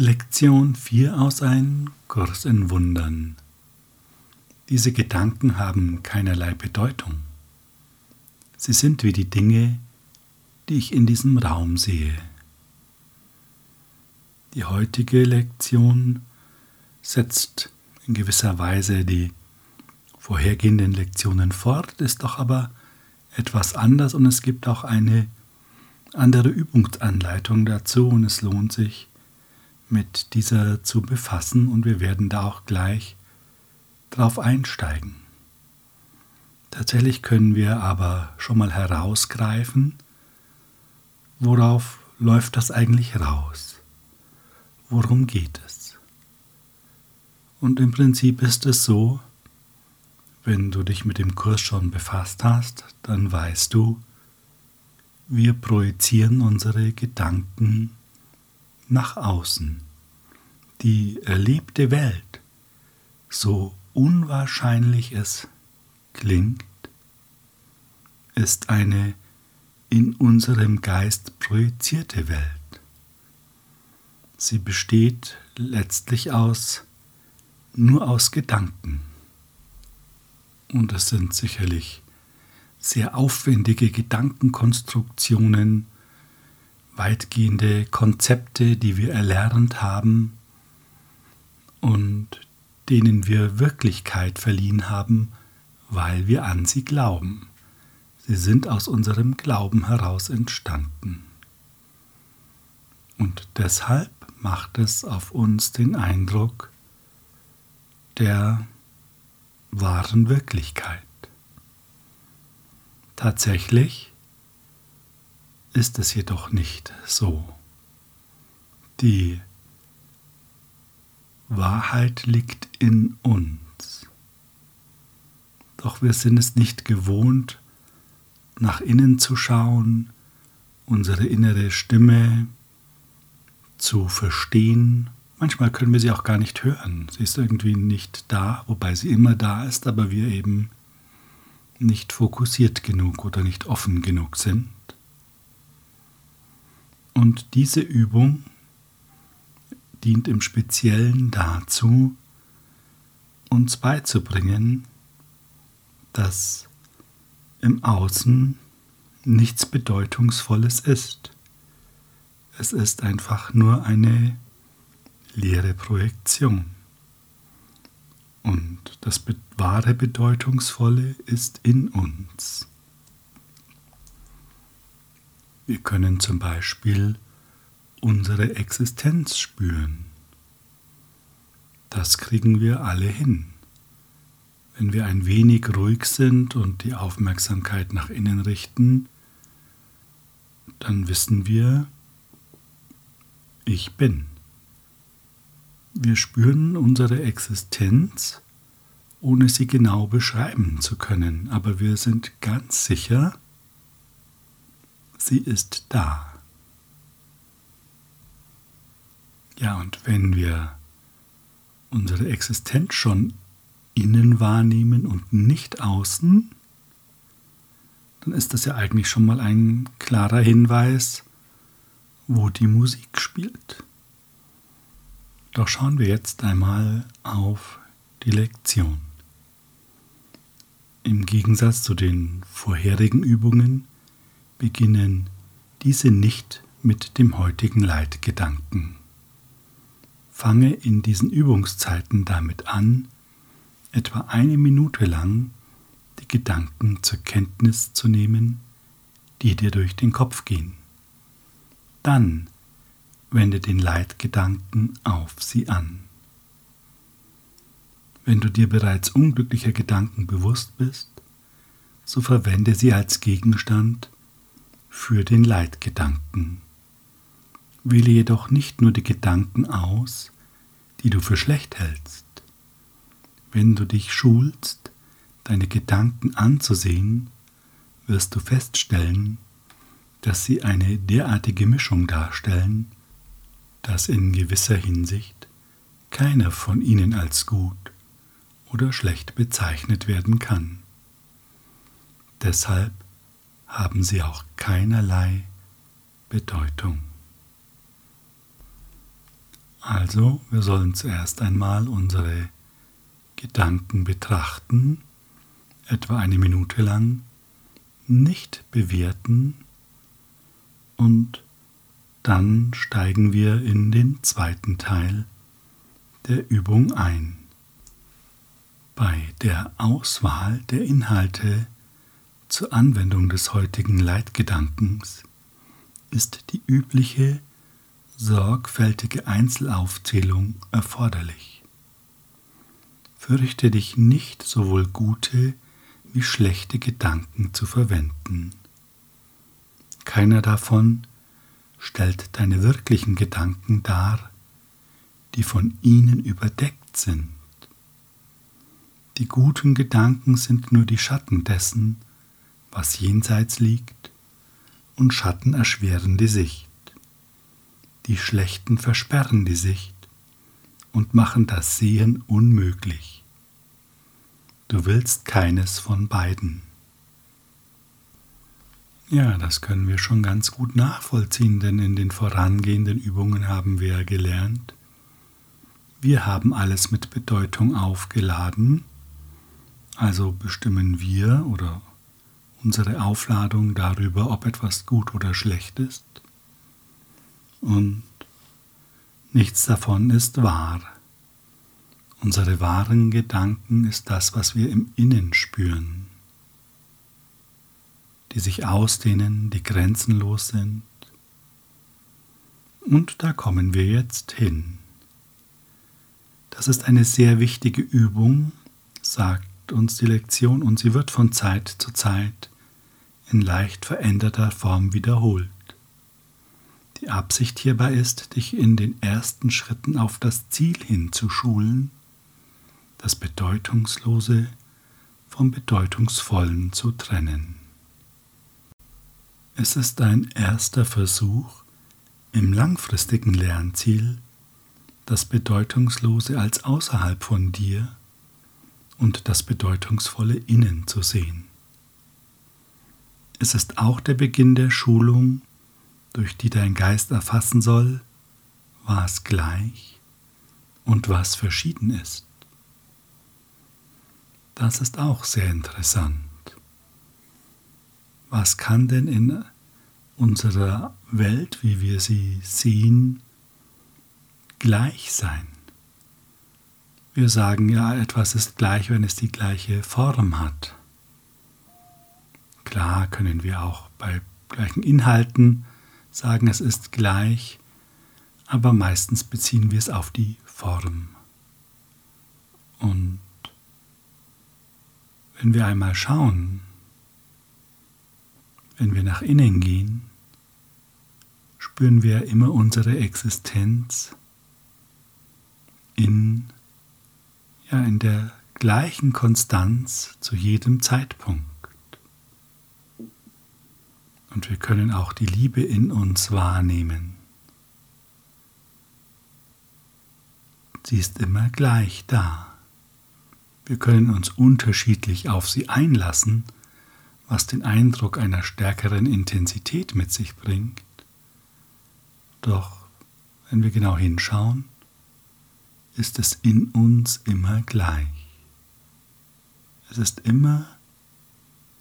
Lektion 4 aus ein Kurs in Wundern. Diese Gedanken haben keinerlei Bedeutung. Sie sind wie die Dinge, die ich in diesem Raum sehe. Die heutige Lektion setzt in gewisser Weise die vorhergehenden Lektionen fort, ist doch aber etwas anders und es gibt auch eine andere Übungsanleitung dazu und es lohnt sich, mit dieser zu befassen und wir werden da auch gleich drauf einsteigen. Tatsächlich können wir aber schon mal herausgreifen, worauf läuft das eigentlich raus? Worum geht es? Und im Prinzip ist es so, wenn du dich mit dem Kurs schon befasst hast, dann weißt du, wir projizieren unsere Gedanken nach außen. Die erlebte Welt, so unwahrscheinlich es klingt, ist eine in unserem Geist projizierte Welt. Sie besteht letztlich aus nur aus Gedanken. Und es sind sicherlich sehr aufwendige Gedankenkonstruktionen, weitgehende Konzepte, die wir erlernt haben und denen wir Wirklichkeit verliehen haben, weil wir an sie glauben. Sie sind aus unserem Glauben heraus entstanden. Und deshalb macht es auf uns den Eindruck der wahren Wirklichkeit. Tatsächlich ist es jedoch nicht so. Die Wahrheit liegt in uns. Doch wir sind es nicht gewohnt, nach innen zu schauen, unsere innere Stimme zu verstehen. Manchmal können wir sie auch gar nicht hören. Sie ist irgendwie nicht da, wobei sie immer da ist, aber wir eben nicht fokussiert genug oder nicht offen genug sind. Und diese Übung dient im Speziellen dazu, uns beizubringen, dass im Außen nichts Bedeutungsvolles ist. Es ist einfach nur eine leere Projektion. Und das wahre Bedeutungsvolle ist in uns. Wir können zum Beispiel unsere Existenz spüren. Das kriegen wir alle hin. Wenn wir ein wenig ruhig sind und die Aufmerksamkeit nach innen richten, dann wissen wir, ich bin. Wir spüren unsere Existenz, ohne sie genau beschreiben zu können, aber wir sind ganz sicher, sie ist da. Ja, und wenn wir unsere Existenz schon innen wahrnehmen und nicht außen, dann ist das ja eigentlich schon mal ein klarer Hinweis, wo die Musik spielt. Doch schauen wir jetzt einmal auf die Lektion. Im Gegensatz zu den vorherigen Übungen beginnen diese nicht mit dem heutigen Leitgedanken. Fange in diesen Übungszeiten damit an, etwa eine Minute lang die Gedanken zur Kenntnis zu nehmen, die dir durch den Kopf gehen. Dann wende den Leitgedanken auf sie an. Wenn du dir bereits unglücklicher Gedanken bewusst bist, so verwende sie als Gegenstand für den Leitgedanken. Wähle jedoch nicht nur die Gedanken aus, die du für schlecht hältst. Wenn du dich schulst, deine Gedanken anzusehen, wirst du feststellen, dass sie eine derartige Mischung darstellen, dass in gewisser Hinsicht keiner von ihnen als gut oder schlecht bezeichnet werden kann. Deshalb haben sie auch keinerlei Bedeutung. Also, wir sollen zuerst einmal unsere Gedanken betrachten, etwa eine Minute lang, nicht bewerten und dann steigen wir in den zweiten Teil der Übung ein. Bei der Auswahl der Inhalte zur Anwendung des heutigen Leitgedankens ist die übliche sorgfältige Einzelaufzählung erforderlich. Fürchte dich nicht, sowohl gute wie schlechte Gedanken zu verwenden. Keiner davon stellt deine wirklichen Gedanken dar, die von ihnen überdeckt sind. Die guten Gedanken sind nur die Schatten dessen, was jenseits liegt, und Schatten erschweren die Sicht. Die schlechten versperren die Sicht und machen das Sehen unmöglich. Du willst keines von beiden. Ja, das können wir schon ganz gut nachvollziehen, denn in den vorangehenden Übungen haben wir gelernt, wir haben alles mit Bedeutung aufgeladen, also bestimmen wir oder unsere Aufladung darüber, ob etwas gut oder schlecht ist und nichts davon ist wahr. Unsere wahren Gedanken ist das, was wir im Innen spüren, die sich ausdehnen, die grenzenlos sind. Und da kommen wir jetzt hin. Das ist eine sehr wichtige Übung, sagt uns die Lektion, und sie wird von Zeit zu Zeit in leicht veränderter Form wiederholt. Die Absicht hierbei ist, dich in den ersten Schritten auf das Ziel hin zu schulen, das Bedeutungslose vom Bedeutungsvollen zu trennen. Es ist ein erster Versuch, im langfristigen Lernziel das Bedeutungslose als außerhalb von dir und das Bedeutungsvolle innen zu sehen. Es ist auch der Beginn der Schulung durch die dein Geist erfassen soll, was gleich und was verschieden ist. Das ist auch sehr interessant. Was kann denn in unserer Welt, wie wir sie sehen, gleich sein? Wir sagen ja, etwas ist gleich, wenn es die gleiche Form hat. Klar können wir auch bei gleichen Inhalten sagen, es ist gleich, aber meistens beziehen wir es auf die Form. Und wenn wir einmal schauen, wenn wir nach innen gehen, spüren wir immer unsere Existenz in, ja, in der gleichen Konstanz zu jedem Zeitpunkt. Und wir können auch die Liebe in uns wahrnehmen. Sie ist immer gleich da. Wir können uns unterschiedlich auf sie einlassen, was den Eindruck einer stärkeren Intensität mit sich bringt. Doch wenn wir genau hinschauen, ist es in uns immer gleich. Es ist immer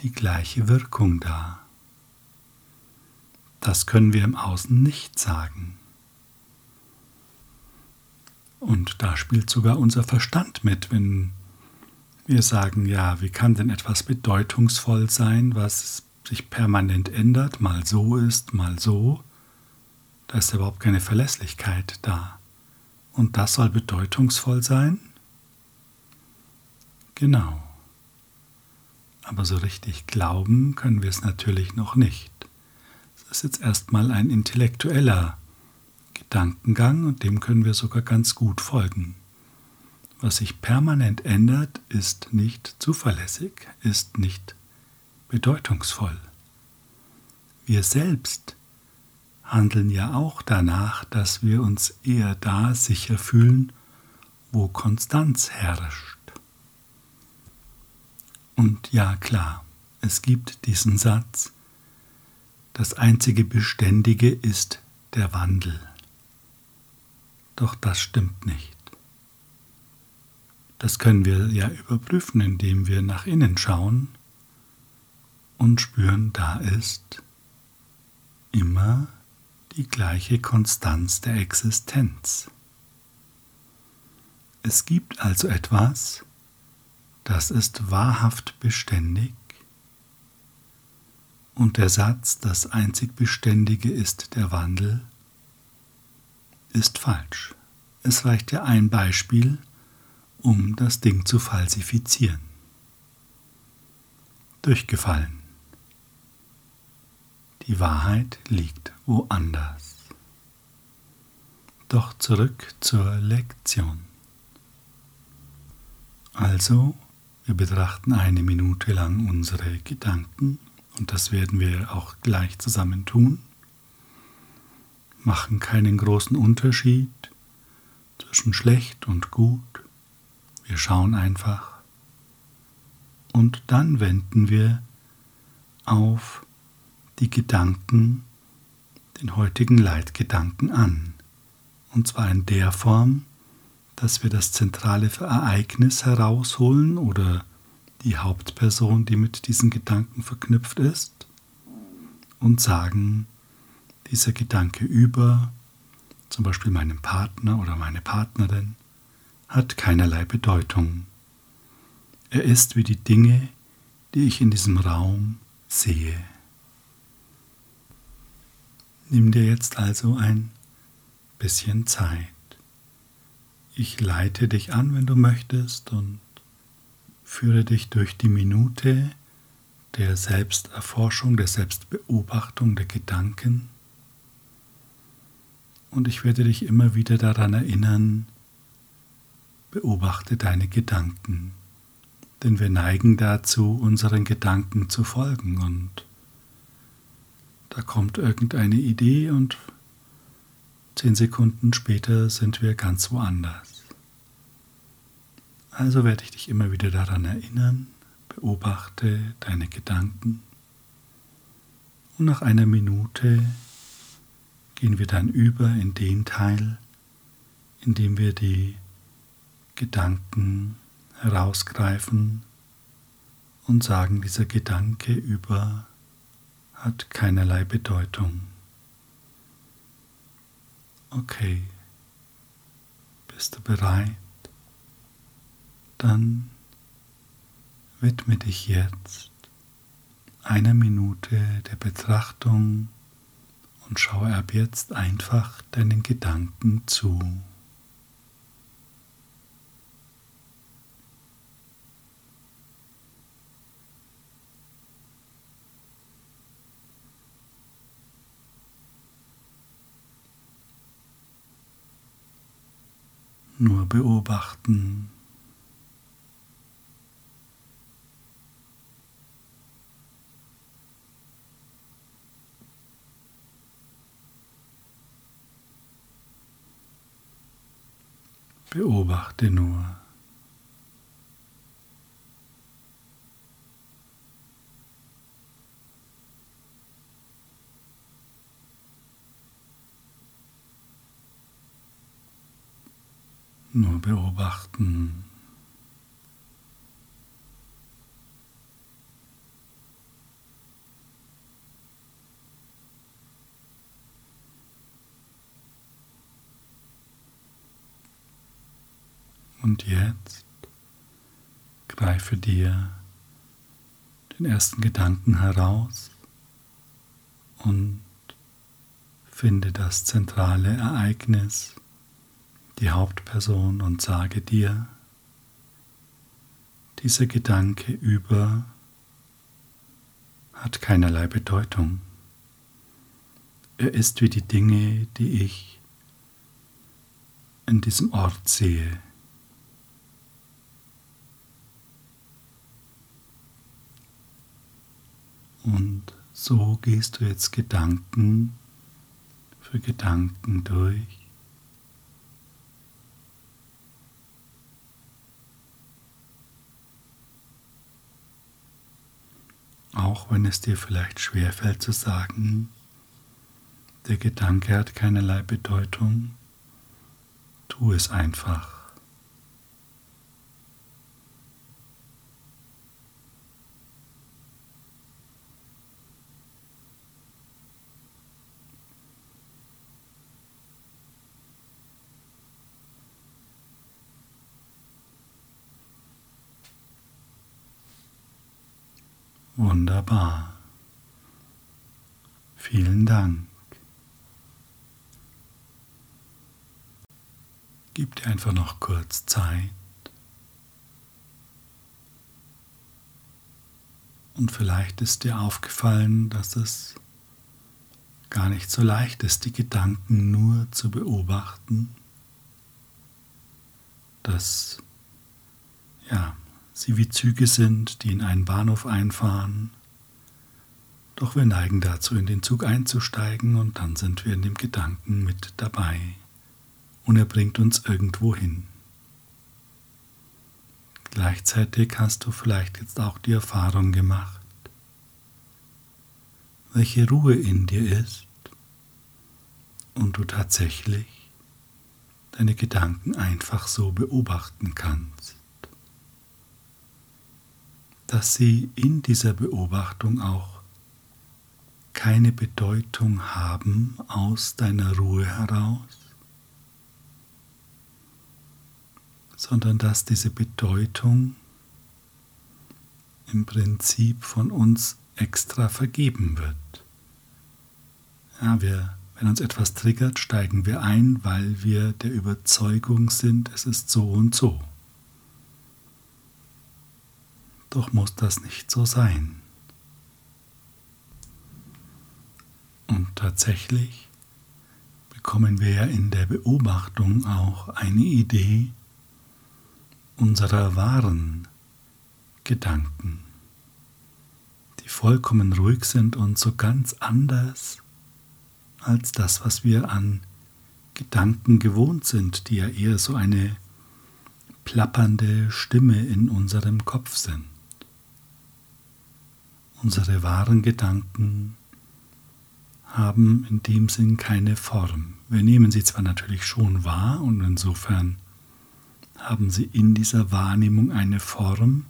die gleiche Wirkung da. Das können wir im Außen nicht sagen. Und da spielt sogar unser Verstand mit, wenn wir sagen, ja, wie kann denn etwas bedeutungsvoll sein, was sich permanent ändert, mal so ist, mal so. Da ist überhaupt keine Verlässlichkeit da. Und das soll bedeutungsvoll sein? Genau. Aber so richtig glauben können wir es natürlich noch nicht ist jetzt erstmal ein intellektueller Gedankengang und dem können wir sogar ganz gut folgen. Was sich permanent ändert, ist nicht zuverlässig, ist nicht bedeutungsvoll. Wir selbst handeln ja auch danach, dass wir uns eher da sicher fühlen, wo Konstanz herrscht. Und ja klar, es gibt diesen Satz, das einzige Beständige ist der Wandel. Doch das stimmt nicht. Das können wir ja überprüfen, indem wir nach innen schauen und spüren, da ist immer die gleiche Konstanz der Existenz. Es gibt also etwas, das ist wahrhaft beständig und der Satz, das einzig Beständige ist der Wandel, ist falsch. Es reicht ja ein Beispiel, um das Ding zu falsifizieren. Durchgefallen. Die Wahrheit liegt woanders. Doch zurück zur Lektion. Also, wir betrachten eine Minute lang unsere Gedanken und das werden wir auch gleich zusammen tun. Machen keinen großen Unterschied zwischen schlecht und gut. Wir schauen einfach und dann wenden wir auf die Gedanken, den heutigen Leitgedanken an. Und zwar in der Form, dass wir das zentrale Ereignis herausholen oder die Hauptperson, die mit diesen Gedanken verknüpft ist, und sagen, dieser Gedanke über, zum Beispiel meinem Partner oder meine Partnerin, hat keinerlei Bedeutung. Er ist wie die Dinge, die ich in diesem Raum sehe. Nimm dir jetzt also ein bisschen Zeit. Ich leite dich an, wenn du möchtest, und führe dich durch die Minute der Selbsterforschung, der Selbstbeobachtung der Gedanken. Und ich werde dich immer wieder daran erinnern, beobachte deine Gedanken, denn wir neigen dazu, unseren Gedanken zu folgen und da kommt irgendeine Idee und zehn Sekunden später sind wir ganz woanders. Also werde ich dich immer wieder daran erinnern, beobachte deine Gedanken und nach einer Minute gehen wir dann über in den Teil, in dem wir die Gedanken herausgreifen und sagen, dieser Gedanke über hat keinerlei Bedeutung. Okay, bist du bereit? Dann widme dich jetzt einer Minute der Betrachtung und schaue ab jetzt einfach deinen Gedanken zu. Nur beobachten. Beobachte nur. Beobachten. Und jetzt greife dir den ersten Gedanken heraus und finde das zentrale Ereignis die Hauptperson und sage dir, dieser Gedanke über hat keinerlei Bedeutung. Er ist wie die Dinge, die ich in diesem Ort sehe. Und so gehst du jetzt Gedanken für Gedanken durch auch wenn es dir vielleicht schwerfällt zu sagen, der Gedanke hat keinerlei Bedeutung, Tu es einfach. Wunderbar. Vielen Dank. Gib dir einfach noch kurz Zeit. Und vielleicht ist dir aufgefallen, dass es gar nicht so leicht ist, die Gedanken nur zu beobachten, dass ja, sie wie Züge sind, die in einen Bahnhof einfahren. Doch wir neigen dazu, in den Zug einzusteigen und dann sind wir in dem Gedanken mit dabei und er bringt uns irgendwo hin. Gleichzeitig hast du vielleicht jetzt auch die Erfahrung gemacht, welche Ruhe in dir ist und du tatsächlich deine Gedanken einfach so beobachten kannst dass sie in dieser Beobachtung auch keine Bedeutung haben aus deiner Ruhe heraus, sondern dass diese Bedeutung im Prinzip von uns extra vergeben wird. Ja, wir, wenn uns etwas triggert, steigen wir ein, weil wir der Überzeugung sind, es ist so und so. Doch muss das nicht so sein. Und tatsächlich bekommen wir ja in der Beobachtung auch eine Idee unserer wahren Gedanken, die vollkommen ruhig sind und so ganz anders als das, was wir an Gedanken gewohnt sind, die ja eher so eine plappernde Stimme in unserem Kopf sind. Unsere wahren Gedanken haben in dem Sinn keine Form. Wir nehmen sie zwar natürlich schon wahr und insofern haben sie in dieser Wahrnehmung eine Form,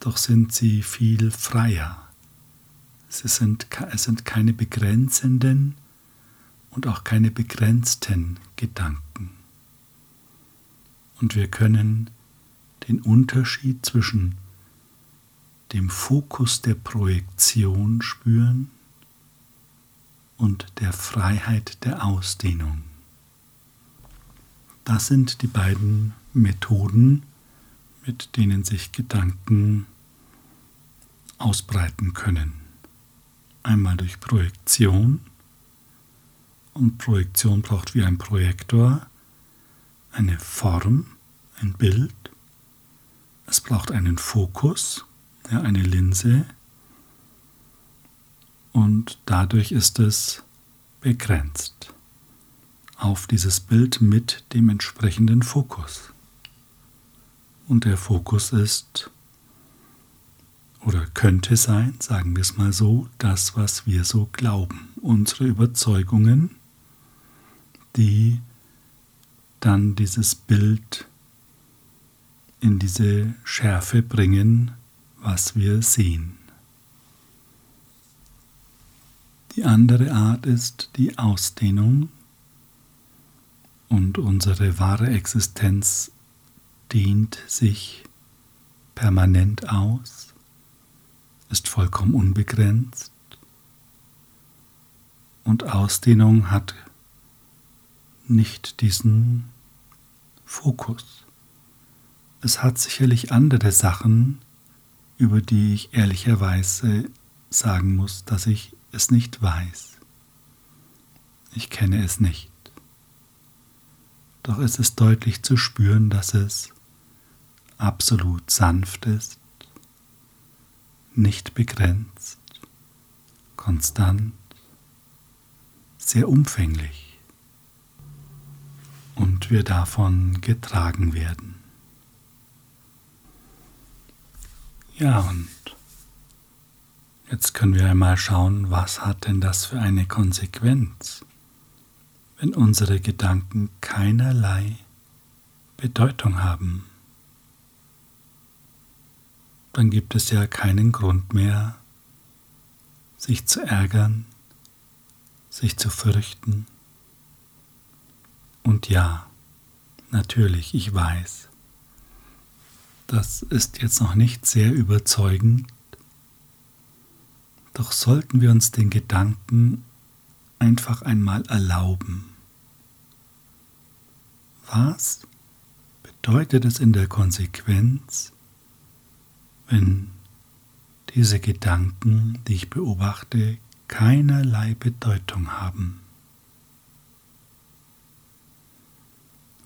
doch sind sie viel freier. Sie sind, es sind keine begrenzenden und auch keine begrenzten Gedanken. Und wir können den Unterschied zwischen dem Fokus der Projektion spüren und der Freiheit der Ausdehnung. Das sind die beiden Methoden, mit denen sich Gedanken ausbreiten können. Einmal durch Projektion und Projektion braucht wie ein Projektor eine Form, ein Bild. Es braucht einen Fokus ja, eine Linse und dadurch ist es begrenzt auf dieses Bild mit dem entsprechenden Fokus. Und der Fokus ist oder könnte sein, sagen wir es mal so, das, was wir so glauben, unsere Überzeugungen, die dann dieses Bild in diese Schärfe bringen, was wir sehen. Die andere Art ist die Ausdehnung und unsere wahre Existenz dehnt sich permanent aus, ist vollkommen unbegrenzt und Ausdehnung hat nicht diesen Fokus. Es hat sicherlich andere Sachen, über die ich ehrlicherweise sagen muss, dass ich es nicht weiß. Ich kenne es nicht. Doch es ist deutlich zu spüren, dass es absolut sanft ist, nicht begrenzt, konstant, sehr umfänglich und wir davon getragen werden. Ja, und jetzt können wir einmal schauen, was hat denn das für eine Konsequenz, wenn unsere Gedanken keinerlei Bedeutung haben. Dann gibt es ja keinen Grund mehr, sich zu ärgern, sich zu fürchten. Und ja, natürlich, ich weiß, das ist jetzt noch nicht sehr überzeugend, doch sollten wir uns den Gedanken einfach einmal erlauben. Was bedeutet es in der Konsequenz, wenn diese Gedanken, die ich beobachte, keinerlei Bedeutung haben?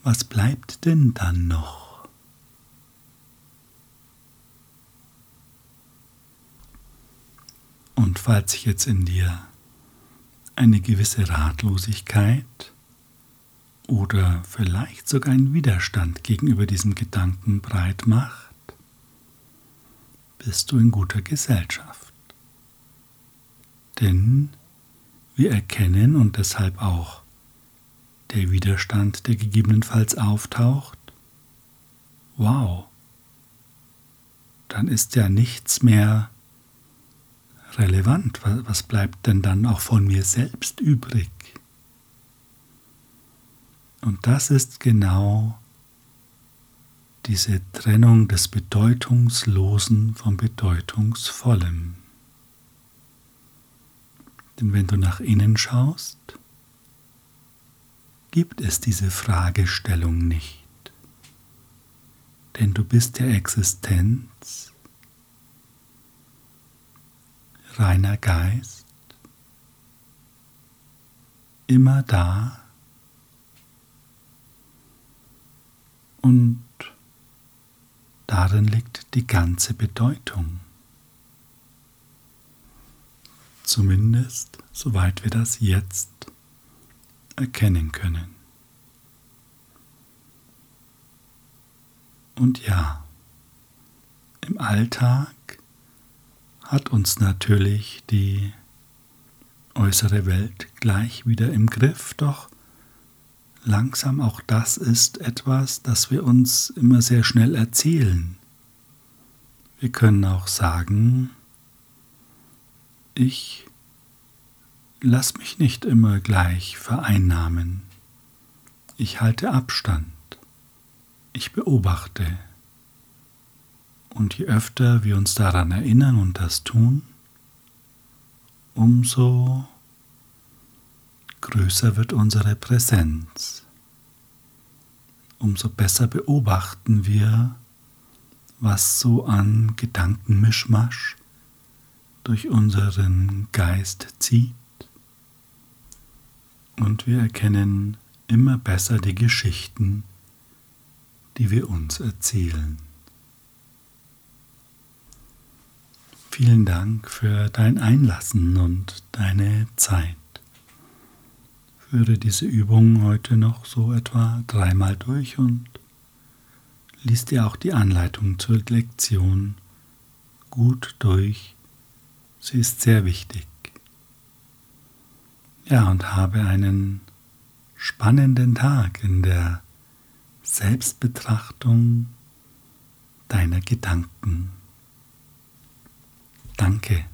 Was bleibt denn dann noch? Und falls sich jetzt in dir eine gewisse Ratlosigkeit oder vielleicht sogar ein Widerstand gegenüber diesem Gedanken breit macht, bist du in guter Gesellschaft. Denn wir erkennen und deshalb auch der Widerstand, der gegebenenfalls auftaucht, wow, dann ist ja nichts mehr relevant. Was bleibt denn dann auch von mir selbst übrig? Und das ist genau diese Trennung des Bedeutungslosen vom Bedeutungsvollen. Denn wenn du nach innen schaust, gibt es diese Fragestellung nicht. Denn du bist der Existenz reiner Geist, immer da und darin liegt die ganze Bedeutung. Zumindest soweit wir das jetzt erkennen können. Und ja, im Alltag hat uns natürlich die äußere Welt gleich wieder im Griff, doch langsam auch das ist etwas, das wir uns immer sehr schnell erzählen. Wir können auch sagen, ich lass mich nicht immer gleich vereinnahmen. Ich halte Abstand. Ich beobachte. Und je öfter wir uns daran erinnern und das tun, umso größer wird unsere Präsenz. Umso besser beobachten wir, was so an Gedankenmischmasch durch unseren Geist zieht. Und wir erkennen immer besser die Geschichten, die wir uns erzählen. Vielen Dank für dein Einlassen und deine Zeit. Führe diese Übung heute noch so etwa dreimal durch und lies dir auch die Anleitung zur Lektion gut durch. Sie ist sehr wichtig. Ja, und habe einen spannenden Tag in der Selbstbetrachtung deiner Gedanken. Danke.